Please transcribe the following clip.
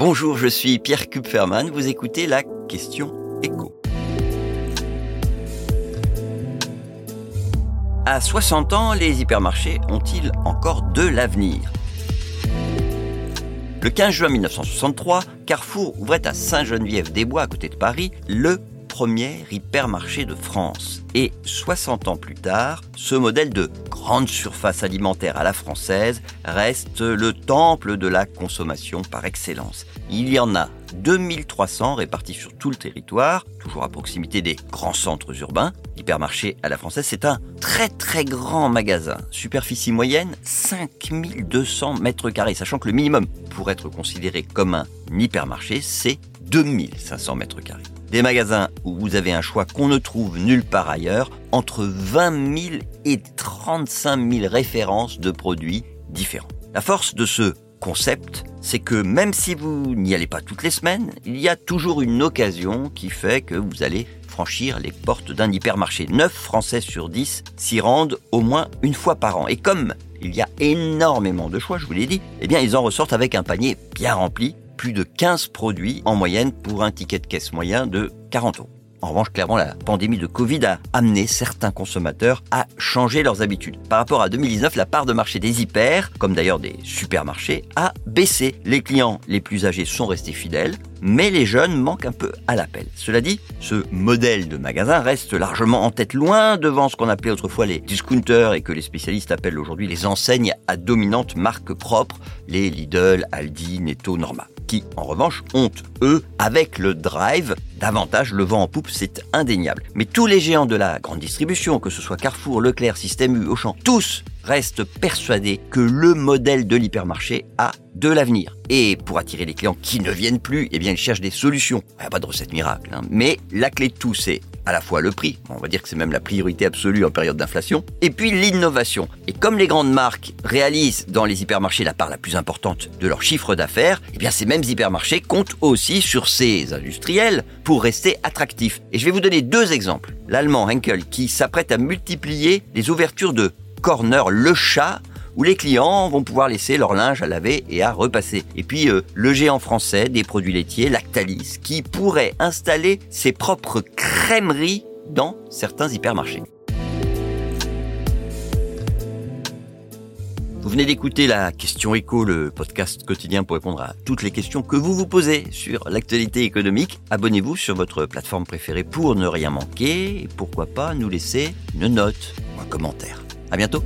Bonjour, je suis Pierre Kupferman, vous écoutez la question écho. À 60 ans, les hypermarchés ont-ils encore de l'avenir? Le 15 juin 1963, Carrefour ouvrait à Saint-Geneviève-des-Bois, à côté de Paris, le premier hypermarché de France. Et 60 ans plus tard, ce modèle de grande surface alimentaire à la française reste le temple de la consommation par excellence. Il y en a 2300 répartis sur tout le territoire, toujours à proximité des grands centres urbains. L'hypermarché à la française, c'est un très très grand magasin. Superficie moyenne, 5200 mètres carrés, sachant que le minimum pour être considéré comme un hypermarché, c'est 2500 mètres carrés. Des magasins où vous avez un choix qu'on ne trouve nulle part ailleurs, entre 20 000 et 35 000 références de produits différents. La force de ce concept, c'est que même si vous n'y allez pas toutes les semaines, il y a toujours une occasion qui fait que vous allez franchir les portes d'un hypermarché. 9 Français sur 10 s'y rendent au moins une fois par an. Et comme il y a énormément de choix, je vous l'ai dit, eh bien ils en ressortent avec un panier bien rempli plus de 15 produits en moyenne pour un ticket de caisse moyen de 40 euros. En revanche, clairement, la pandémie de Covid a amené certains consommateurs à changer leurs habitudes. Par rapport à 2019, la part de marché des hyper, comme d'ailleurs des supermarchés, a baissé. Les clients les plus âgés sont restés fidèles, mais les jeunes manquent un peu à l'appel. Cela dit, ce modèle de magasin reste largement en tête, loin devant ce qu'on appelait autrefois les discounters et que les spécialistes appellent aujourd'hui les enseignes à dominante marque propre, les Lidl, Aldi, Netto, Norma qui, en revanche, ont, eux, avec le drive, davantage le vent en poupe, c'est indéniable. Mais tous les géants de la grande distribution, que ce soit Carrefour, Leclerc, Système U, Auchan, tous restent persuadés que le modèle de l'hypermarché a de l'avenir. Et pour attirer les clients qui ne viennent plus, eh bien, ils cherchent des solutions. Il n'y a pas de recette miracle, hein. mais la clé de tout, c'est à la fois le prix, on va dire que c'est même la priorité absolue en période d'inflation, et puis l'innovation. Et comme les grandes marques réalisent dans les hypermarchés la part la plus importante de leur chiffre d'affaires, eh bien ces mêmes hypermarchés comptent aussi sur ces industriels pour rester attractifs. Et je vais vous donner deux exemples. L'allemand Henkel qui s'apprête à multiplier les ouvertures de Corner Le Chat où les clients vont pouvoir laisser leur linge à laver et à repasser. Et puis euh, le géant français des produits laitiers, Lactalis, qui pourrait installer ses propres crèmeries dans certains hypermarchés. Vous venez d'écouter la question écho, le podcast quotidien pour répondre à toutes les questions que vous vous posez sur l'actualité économique. Abonnez-vous sur votre plateforme préférée pour ne rien manquer et pourquoi pas nous laisser une note ou un commentaire. À bientôt.